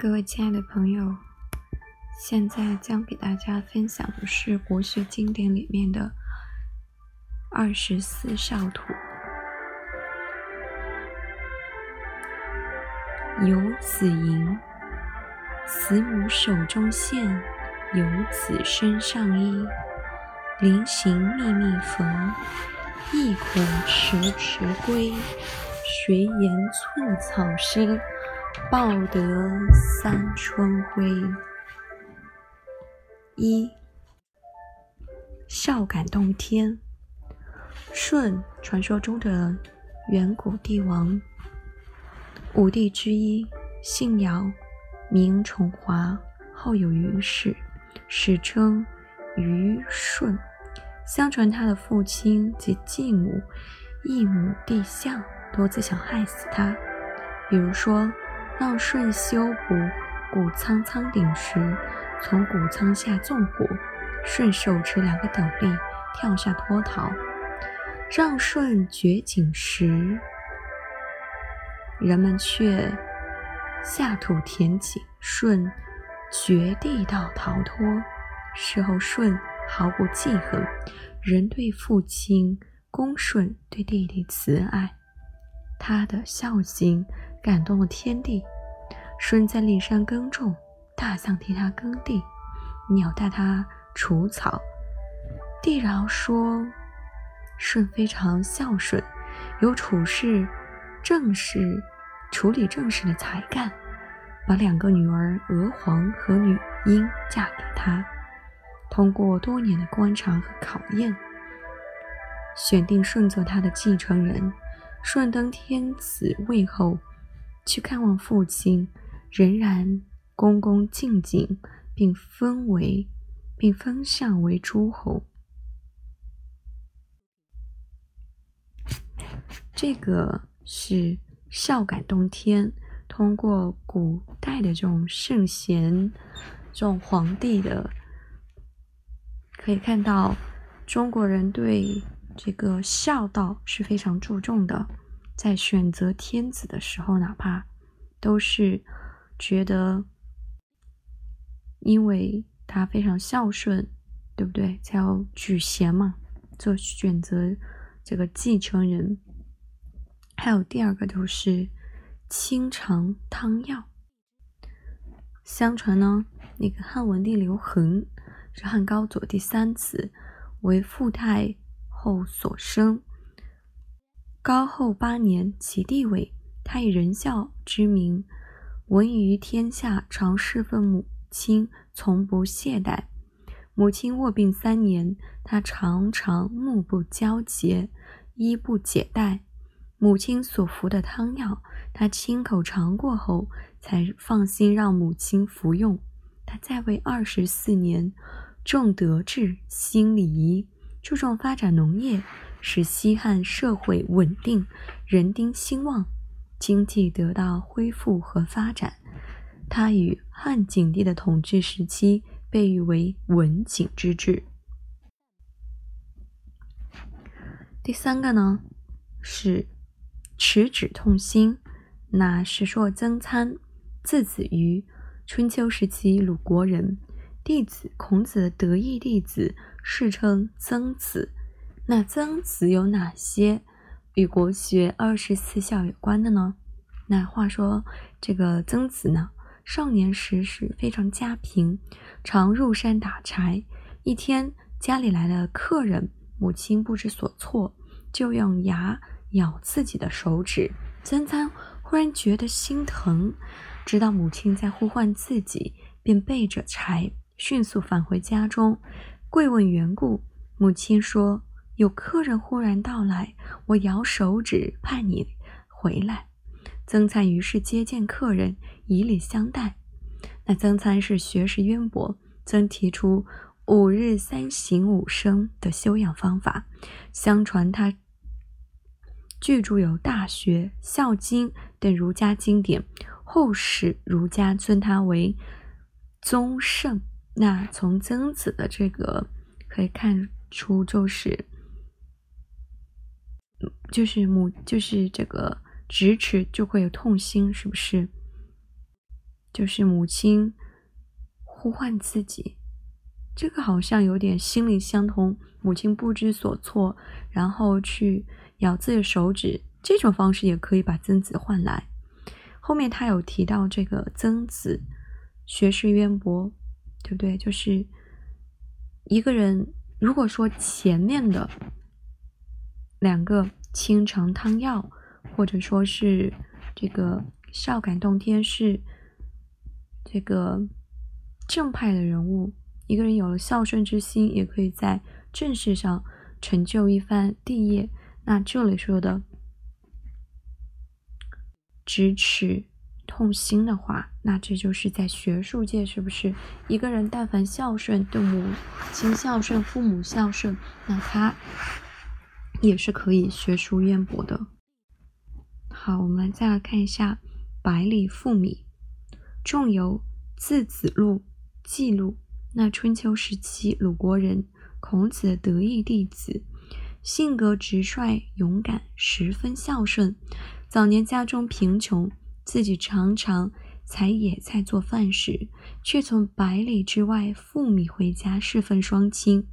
各位亲爱的朋友，现在将给大家分享的是国学经典里面的二十四少图。有子吟，慈母手中线，游子身上衣。临行密密缝，意恐迟迟归。谁言寸草心？报得三春晖。一孝感动天。舜，传说中的远古帝王，五帝之一，姓尧，名重华，后有虞氏，史称虞舜。相传他的父亲及继母、异母弟象多次想害死他，比如说。让舜修补谷仓仓顶时，从谷仓下纵火，舜手持两个斗笠跳下脱逃；让舜掘井时，人们却下土填井，舜掘地道逃脱。事后舜毫不记恨，仍对父亲恭顺，对弟弟慈爱。他的孝心。感动了天地。舜在骊山耕种，大象替他耕地，鸟带他除草。帝尧说：“舜非常孝顺，有处事正事、处理政事的才干，把两个女儿娥皇和女英嫁给他。通过多年的观察和考验，选定舜做他的继承人。舜登天子位后。”去看望父亲，仍然恭恭敬敬，并封为，并封相为诸侯。这个是孝感动天。通过古代的这种圣贤、这种皇帝的，可以看到中国人对这个孝道是非常注重的。在选择天子的时候，哪怕都是觉得，因为他非常孝顺，对不对？才要举贤嘛，做选择这个继承人。还有第二个就是清肠汤药。相传呢，那个汉文帝刘恒是汉高祖第三子，为傅太后所生。高后八年，其地位，他以仁孝之名闻于天下，常侍奉母亲，从不懈怠。母亲卧病三年，他常常目不交睫，衣不解带。母亲所服的汤药，他亲口尝过后，才放心让母亲服用。他在位二十四年，重德治，兴礼仪，注重发展农业。使西汉社会稳定，人丁兴旺，经济得到恢复和发展。他与汉景帝的统治时期被誉为文景之治。第三个呢是持止痛心。那史说曾参，字子瑜，春秋时期鲁国人，弟子孔子的得意弟子，世称曾子。那曾子有哪些与国学二十四孝有关的呢？那话说这个曾子呢，少年时是非常家贫，常入山打柴。一天家里来了客人，母亲不知所措，就用牙咬自己的手指。曾参忽然觉得心疼，知道母亲在呼唤自己，便背着柴迅速返回家中，跪问缘故。母亲说。有客人忽然到来，我摇手指盼你回来。曾参于是接见客人，以礼相待。那曾参是学识渊博，曾提出五日三省吾身的修养方法。相传他巨著有《大学》《孝经》等儒家经典，后世儒家尊他为宗圣。那从曾子的这个可以看出，就是。就是母，就是这个咫尺就会有痛心，是不是？就是母亲呼唤自己，这个好像有点心灵相通。母亲不知所措，然后去咬自己的手指，这种方式也可以把曾子唤来。后面他有提到这个曾子学识渊博，对不对？就是一个人，如果说前面的两个倾城汤药，或者说是这个孝感动天是这个正派的人物，一个人有了孝顺之心，也可以在。正事上成就一番帝业，那这里说的咫尺痛心的话，那这就是在学术界，是不是一个人但凡孝顺，对母亲孝顺，父母孝顺，那他也是可以学术渊博的。好，我们再来看一下《百里赋米》，仲由字子路记录，那春秋时期鲁国人。孔子的得意弟子，性格直率、勇敢，十分孝顺。早年家中贫穷，自己常常采野菜做饭时，却从百里之外赴米回家侍奉双亲。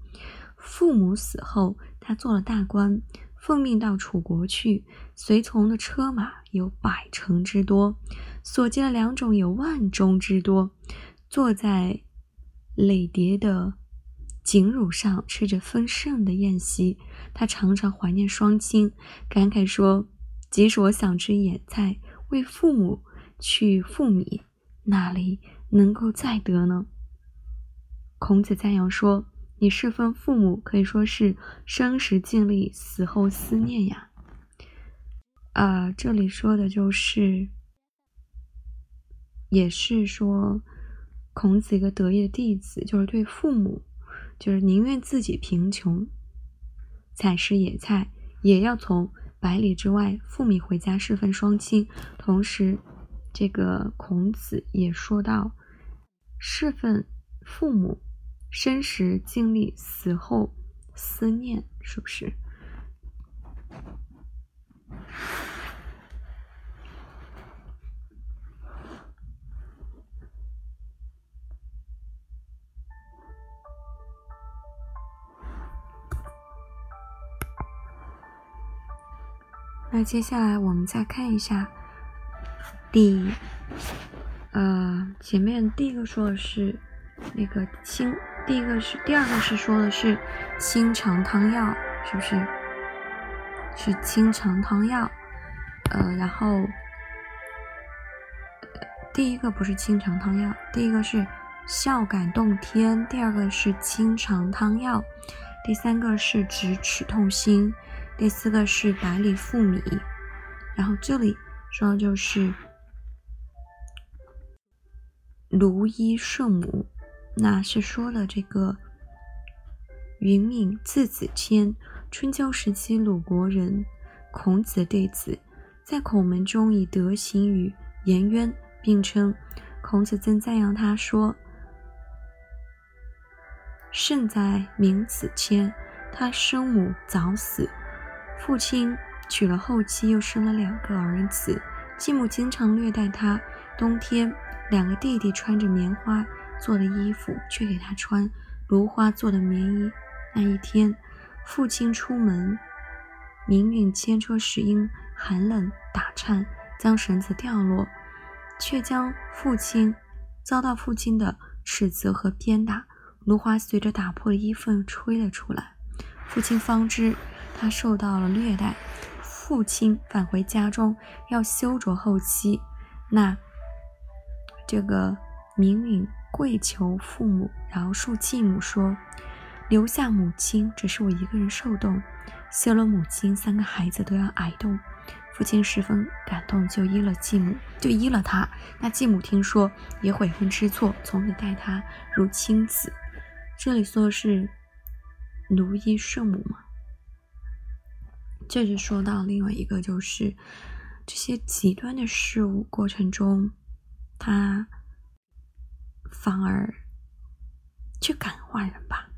父母死后，他做了大官，奉命到楚国去，随从的车马有百乘之多，所见的两种有万中之多。坐在累叠的。锦褥上吃着丰盛的宴席，他常常怀念双亲，感慨说：“即使我想吃野菜，为父母去赴米，哪里能够再得呢？”孔子赞扬说：“你侍奉父母，可以说是生时尽力，死后思念呀。”啊，这里说的就是，也是说孔子一个得意的弟子，就是对父母。就是宁愿自己贫穷，采食野菜，也要从百里之外父米回家侍奉双亲。同时，这个孔子也说到，侍奉父母，生时尽力，死后思念，是不是？那接下来我们再看一下，第，呃，前面第一个说的是那个清，第一个是第二个是说的是清肠汤药，是不是？是清肠汤药，呃，然后第一个不是清肠汤药，第一个是孝感动天，第二个是清肠汤药，第三个是直齿痛心。第四个是百里赴米，然后这里说的就是卢衣圣母，那是说了这个云敏字子谦，春秋时期鲁国人，孔子弟子，在孔门中以德行与颜渊并称。孔子曾赞扬他说：“胜在名子谦，他生母早死。”父亲娶了后妻，又生了两个儿子。继母经常虐待他。冬天，两个弟弟穿着棉花做的衣服，却给他穿芦花做的棉衣。那一天，父亲出门，明运牵车时因寒冷打颤，将绳子掉落，却将父亲遭到父亲的斥责和鞭打。芦花随着打破的衣服吹了出来，父亲方知。他受到了虐待，父亲返回家中要修着后妻，那这个明允跪求父母饶恕继母，说留下母亲只是我一个人受冻，休了母亲，三个孩子都要挨冻。父亲十分感动，就依了继母，就依了他。那继母听说也悔恨知错，从此待他如亲子。这里说的是奴衣圣母吗？这就说到另外一个，就是这些极端的事物过程中，他反而去感化人吧。